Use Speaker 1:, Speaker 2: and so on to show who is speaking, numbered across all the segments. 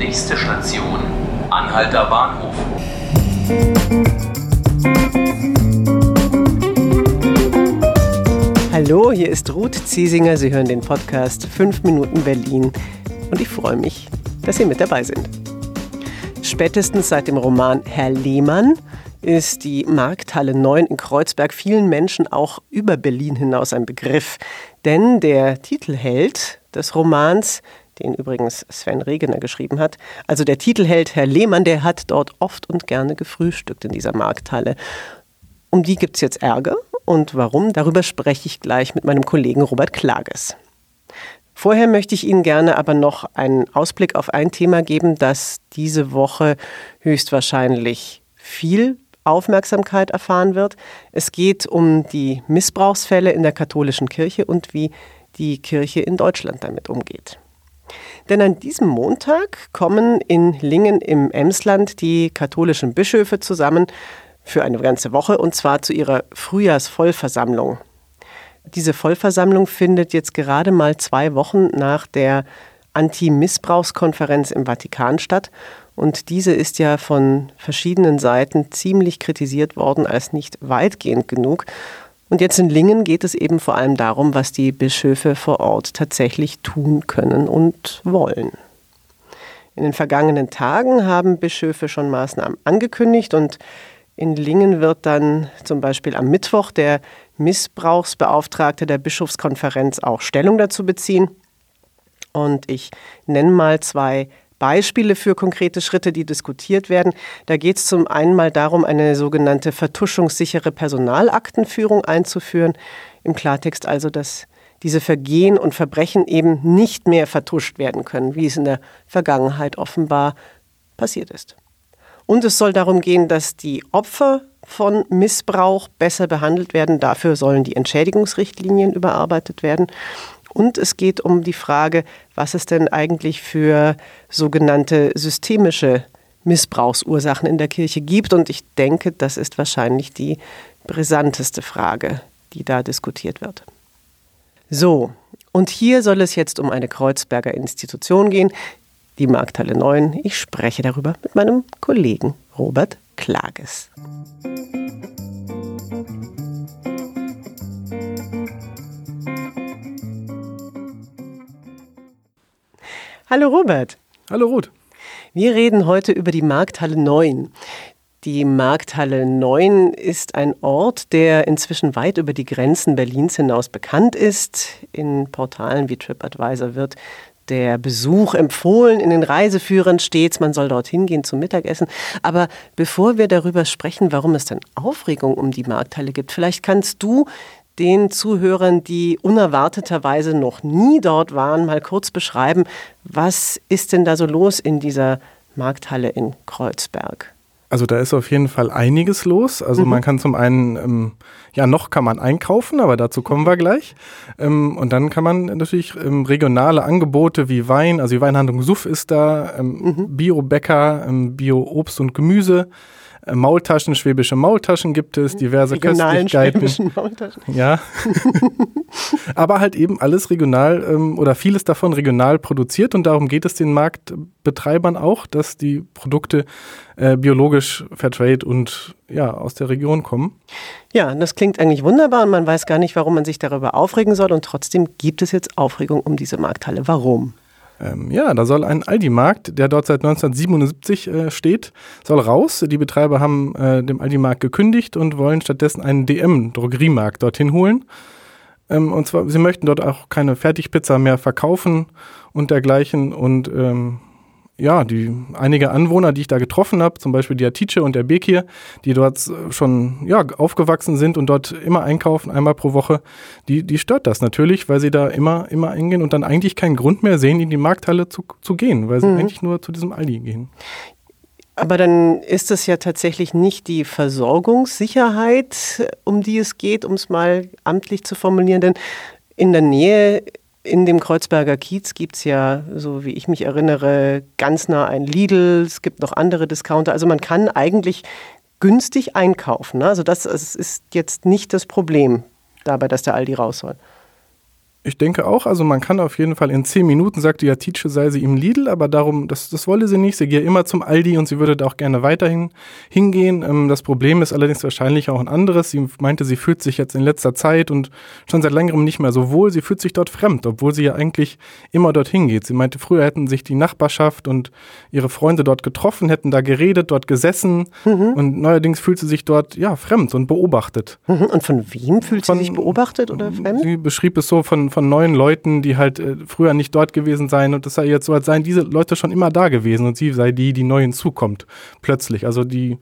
Speaker 1: Nächste Station, Anhalter Bahnhof.
Speaker 2: Hallo, hier ist Ruth Ziesinger. Sie hören den Podcast 5 Minuten Berlin und ich freue mich, dass Sie mit dabei sind. Spätestens seit dem Roman Herr Lehmann ist die Markthalle 9 in Kreuzberg vielen Menschen auch über Berlin hinaus ein Begriff. Denn der Titelheld des Romans, den übrigens Sven Regener geschrieben hat, also der Titelheld Herr Lehmann, der hat dort oft und gerne gefrühstückt in dieser Markthalle. Um die gibt es jetzt Ärger. Und warum? Darüber spreche ich gleich mit meinem Kollegen Robert Klages. Vorher möchte ich Ihnen gerne aber noch einen Ausblick auf ein Thema geben, das diese Woche höchstwahrscheinlich viel Aufmerksamkeit erfahren wird. Es geht um die Missbrauchsfälle in der katholischen Kirche und wie die Kirche in Deutschland damit umgeht. Denn an diesem Montag kommen in Lingen im Emsland die katholischen Bischöfe zusammen für eine ganze Woche und zwar zu ihrer Frühjahrsvollversammlung. Diese Vollversammlung findet jetzt gerade mal zwei Wochen nach der Anti-Missbrauchskonferenz im Vatikan statt. Und diese ist ja von verschiedenen Seiten ziemlich kritisiert worden als nicht weitgehend genug. Und jetzt in Lingen geht es eben vor allem darum, was die Bischöfe vor Ort tatsächlich tun können und wollen. In den vergangenen Tagen haben Bischöfe schon Maßnahmen angekündigt und in Lingen wird dann zum Beispiel am Mittwoch der Missbrauchsbeauftragte der Bischofskonferenz auch Stellung dazu beziehen. Und ich nenne mal zwei Beispiele für konkrete Schritte, die diskutiert werden. Da geht es zum einen mal darum, eine sogenannte vertuschungssichere Personalaktenführung einzuführen. Im Klartext also, dass diese Vergehen und Verbrechen eben nicht mehr vertuscht werden können, wie es in der Vergangenheit offenbar passiert ist. Und es soll darum gehen, dass die Opfer von Missbrauch besser behandelt werden. Dafür sollen die Entschädigungsrichtlinien überarbeitet werden. Und es geht um die Frage, was es denn eigentlich für sogenannte systemische Missbrauchsursachen in der Kirche gibt. Und ich denke, das ist wahrscheinlich die brisanteste Frage, die da diskutiert wird. So, und hier soll es jetzt um eine Kreuzberger Institution gehen, die Markthalle 9. Ich spreche darüber mit meinem Kollegen Robert Klages. Hallo Robert.
Speaker 3: Hallo Ruth.
Speaker 2: Wir reden heute über die Markthalle 9. Die Markthalle 9 ist ein Ort, der inzwischen weit über die Grenzen Berlins hinaus bekannt ist. In Portalen wie TripAdvisor wird der Besuch empfohlen in den Reiseführern stets, man soll dorthin gehen zum Mittagessen. Aber bevor wir darüber sprechen, warum es denn Aufregung um die Markthalle gibt, vielleicht kannst du den Zuhörern, die unerwarteterweise noch nie dort waren, mal kurz beschreiben, was ist denn da so los in dieser Markthalle in Kreuzberg?
Speaker 3: Also da ist auf jeden Fall einiges los. Also mhm. man kann zum einen, ähm, ja noch kann man einkaufen, aber dazu kommen wir gleich. Ähm, und dann kann man natürlich ähm, regionale Angebote wie Wein, also die Weinhandlung Suff ist da, ähm, mhm. Bio-Bäcker, ähm, Bio-Obst und Gemüse. Äh, Maultaschen, schwäbische Maultaschen gibt es, diverse
Speaker 2: Regionalen
Speaker 3: Köstlichkeiten.
Speaker 2: Schwäbischen Maultaschen.
Speaker 3: Ja. Aber halt eben alles regional ähm, oder vieles davon regional produziert und darum geht es den Marktbetreibern auch, dass die Produkte äh, biologisch Fairtrade und ja, aus der Region kommen.
Speaker 2: Ja, das klingt eigentlich wunderbar und man weiß gar nicht, warum man sich darüber aufregen soll und trotzdem gibt es jetzt Aufregung um diese Markthalle. Warum?
Speaker 3: Ähm, ja, da soll ein Aldi-Markt, der dort seit 1977 äh, steht, soll raus. Die Betreiber haben äh, dem Aldi-Markt gekündigt und wollen stattdessen einen DM-Drogeriemarkt dorthin holen. Ähm, und zwar, sie möchten dort auch keine Fertigpizza mehr verkaufen und dergleichen. Und ähm, ja, die einige Anwohner, die ich da getroffen habe, zum Beispiel die Atice und der Bekir, die dort schon ja, aufgewachsen sind und dort immer einkaufen, einmal pro Woche, die, die stört das natürlich, weil sie da immer, immer eingehen und dann eigentlich keinen Grund mehr sehen, in die Markthalle zu, zu gehen, weil sie mhm. eigentlich nur zu diesem Aldi gehen.
Speaker 2: Aber dann ist es ja tatsächlich nicht die Versorgungssicherheit, um die es geht, um es mal amtlich zu formulieren, denn in der Nähe in dem Kreuzberger Kiez gibt es ja, so wie ich mich erinnere, ganz nah ein Lidl, es gibt noch andere Discounter. Also man kann eigentlich günstig einkaufen. Ne? Also das, das ist jetzt nicht das Problem dabei, dass der Aldi raus soll.
Speaker 3: Ich denke auch, also man kann auf jeden Fall in zehn Minuten, sagte ja Tietje, sei sie im Lidl, aber darum, das, das wolle sie nicht. Sie gehe immer zum Aldi und sie würde da auch gerne weiterhin hingehen. Ähm, das Problem ist allerdings wahrscheinlich auch ein anderes. Sie meinte, sie fühlt sich jetzt in letzter Zeit und schon seit längerem nicht mehr so wohl. Sie fühlt sich dort fremd, obwohl sie ja eigentlich immer dorthin geht. Sie meinte, früher hätten sich die Nachbarschaft und ihre Freunde dort getroffen, hätten da geredet, dort gesessen mhm. und neuerdings fühlt sie sich dort, ja, fremd und beobachtet.
Speaker 2: Mhm. Und von wem fühlt sie von, sich beobachtet oder fremd?
Speaker 3: Sie beschrieb es so von von, neuen Leuten, die halt äh, früher nicht dort gewesen seien und das sei jetzt so, als seien diese Leute schon immer da gewesen und sie sei die, die neu hinzukommt, plötzlich. Also die,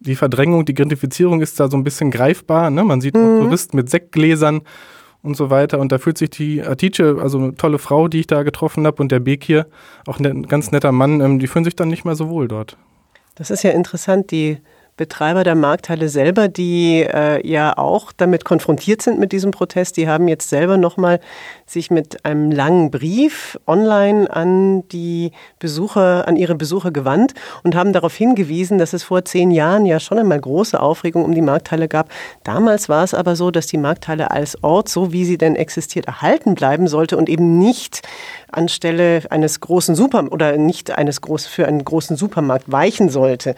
Speaker 3: die Verdrängung, die Gentrifizierung ist da so ein bisschen greifbar. Ne? Man sieht mhm. Touristen mit Sektgläsern und so weiter. Und da fühlt sich die Atice, also eine tolle Frau, die ich da getroffen habe, und der Bekir, auch ein ganz netter Mann, ähm, die fühlen sich dann nicht mehr so wohl dort.
Speaker 2: Das ist ja interessant, die Betreiber der Markthalle selber, die äh, ja auch damit konfrontiert sind mit diesem Protest, die haben jetzt selber nochmal sich mit einem langen Brief online an die Besucher, an ihre Besucher gewandt und haben darauf hingewiesen, dass es vor zehn Jahren ja schon einmal große Aufregung um die Markthalle gab. Damals war es aber so, dass die Markthalle als Ort, so wie sie denn existiert, erhalten bleiben sollte und eben nicht anstelle eines großen Super oder nicht eines groß, für einen großen Supermarkt weichen sollte.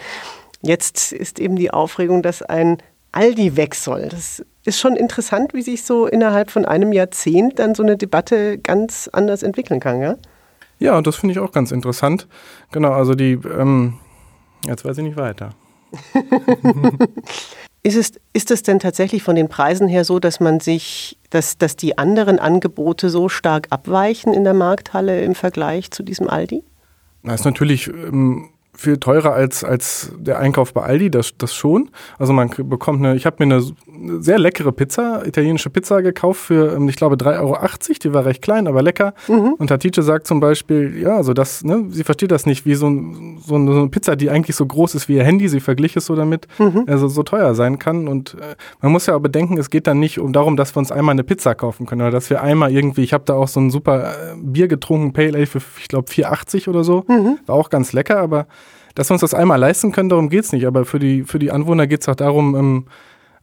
Speaker 2: Jetzt ist eben die Aufregung, dass ein Aldi weg soll. Das ist schon interessant, wie sich so innerhalb von einem Jahrzehnt dann so eine Debatte ganz anders entwickeln kann, ja?
Speaker 3: Ja, und das finde ich auch ganz interessant. Genau, also die, ähm, jetzt weiß ich nicht weiter.
Speaker 2: ist, es, ist es denn tatsächlich von den Preisen her so, dass man sich, dass, dass die anderen Angebote so stark abweichen in der Markthalle im Vergleich zu diesem Aldi?
Speaker 3: Das ist natürlich ähm, viel teurer als, als der Einkauf bei Aldi, das, das schon. Also man bekommt eine, ich habe mir eine sehr leckere Pizza, italienische Pizza gekauft für, ähm, ich glaube, 3,80 Euro. Die war recht klein, aber lecker. Mhm. Und Tatice sagt zum Beispiel, ja, also das, ne, sie versteht das nicht, wie so, ein, so, eine, Pizza, die eigentlich so groß ist wie ihr Handy, sie verglich es so damit, mhm. also so teuer sein kann. Und äh, man muss ja auch bedenken, es geht dann nicht um darum, dass wir uns einmal eine Pizza kaufen können oder dass wir einmal irgendwie, ich habe da auch so ein super äh, Bier getrunken, Pale Ale für, ich glaube, 4,80 oder so. Mhm. War auch ganz lecker, aber dass wir uns das einmal leisten können, darum geht es nicht. Aber für die, für die Anwohner geht es auch darum, ähm,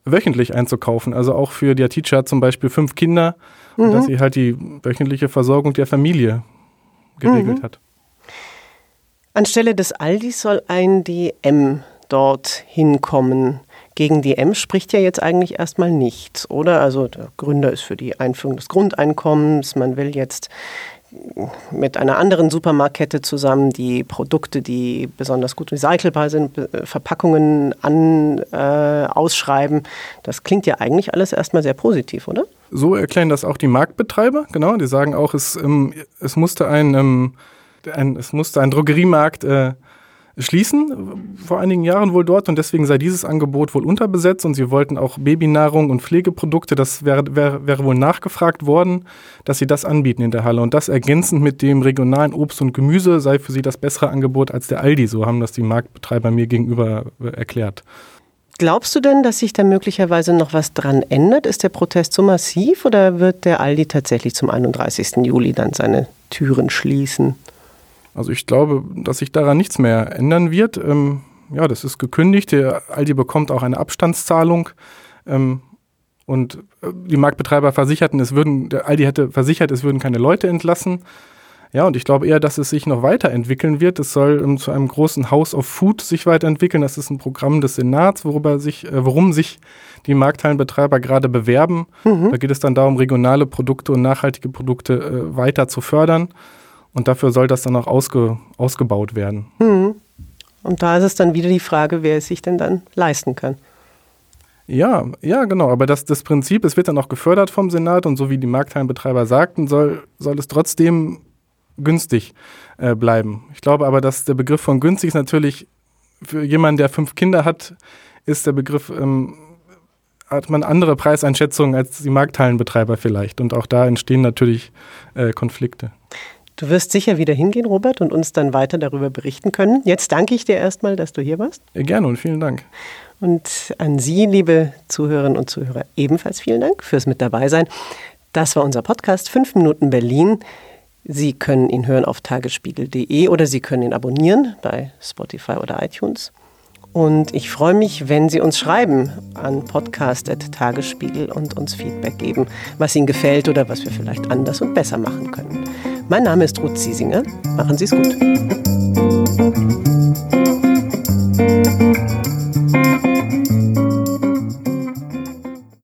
Speaker 3: wöchentlich einzukaufen. Also auch für die Teacher zum Beispiel fünf Kinder, mhm. dass sie halt die wöchentliche Versorgung der Familie geregelt mhm. hat.
Speaker 2: Anstelle des Aldis soll ein DM dort hinkommen. Gegen DM spricht ja jetzt eigentlich erstmal nichts, oder? Also der Gründer ist für die Einführung des Grundeinkommens. Man will jetzt mit einer anderen Supermarktkette zusammen, die Produkte, die besonders gut recycelbar sind, Verpackungen an, äh, ausschreiben. Das klingt ja eigentlich alles erstmal sehr positiv, oder?
Speaker 3: So erklären das auch die Marktbetreiber, genau. Die sagen auch, es, ähm, es musste ein, ähm, ein, es musste ein Drogeriemarkt äh, schließen, vor einigen Jahren wohl dort und deswegen sei dieses Angebot wohl unterbesetzt und sie wollten auch Babynahrung und Pflegeprodukte, das wäre, wäre, wäre wohl nachgefragt worden, dass sie das anbieten in der Halle und das ergänzend mit dem regionalen Obst und Gemüse sei für sie das bessere Angebot als der Aldi, so haben das die Marktbetreiber mir gegenüber äh, erklärt.
Speaker 2: Glaubst du denn, dass sich da möglicherweise noch was dran ändert? Ist der Protest so massiv oder wird der Aldi tatsächlich zum 31. Juli dann seine Türen schließen?
Speaker 3: Also ich glaube, dass sich daran nichts mehr ändern wird. Ähm, ja, das ist gekündigt. Der Aldi bekommt auch eine Abstandszahlung. Ähm, und äh, die Marktbetreiber versicherten, es würden, der Aldi hätte versichert, es würden keine Leute entlassen. Ja, und ich glaube eher, dass es sich noch weiterentwickeln wird. Es soll um, zu einem großen House of Food sich weiterentwickeln. Das ist ein Programm des Senats, worüber sich, äh, worum sich die Markthallenbetreiber gerade bewerben. Mhm. Da geht es dann darum, regionale Produkte und nachhaltige Produkte äh, weiter zu fördern. Und dafür soll das dann auch ausge, ausgebaut werden.
Speaker 2: Mhm. Und da ist es dann wieder die Frage, wer es sich denn dann leisten kann.
Speaker 3: Ja, ja, genau. Aber das, das Prinzip, es wird dann auch gefördert vom Senat und so wie die Markthallenbetreiber sagten, soll, soll es trotzdem günstig äh, bleiben. Ich glaube aber, dass der Begriff von günstig ist natürlich für jemanden, der fünf Kinder hat, ist der Begriff, ähm, hat man andere Preiseinschätzungen als die Markthallenbetreiber vielleicht. Und auch da entstehen natürlich äh, Konflikte.
Speaker 2: Du wirst sicher wieder hingehen, Robert, und uns dann weiter darüber berichten können. Jetzt danke ich dir erstmal, dass du hier warst.
Speaker 3: Gerne und vielen Dank.
Speaker 2: Und an Sie, liebe Zuhörerinnen und Zuhörer, ebenfalls vielen Dank fürs Mit dabei sein. Das war unser Podcast 5 Minuten Berlin. Sie können ihn hören auf tagesspiegel.de oder Sie können ihn abonnieren bei Spotify oder iTunes. Und ich freue mich, wenn Sie uns schreiben an podcast.tagesspiegel und uns Feedback geben, was Ihnen gefällt oder was wir vielleicht anders und besser machen können. Mein Name ist Ruth Ziesinger. Machen Sie es gut.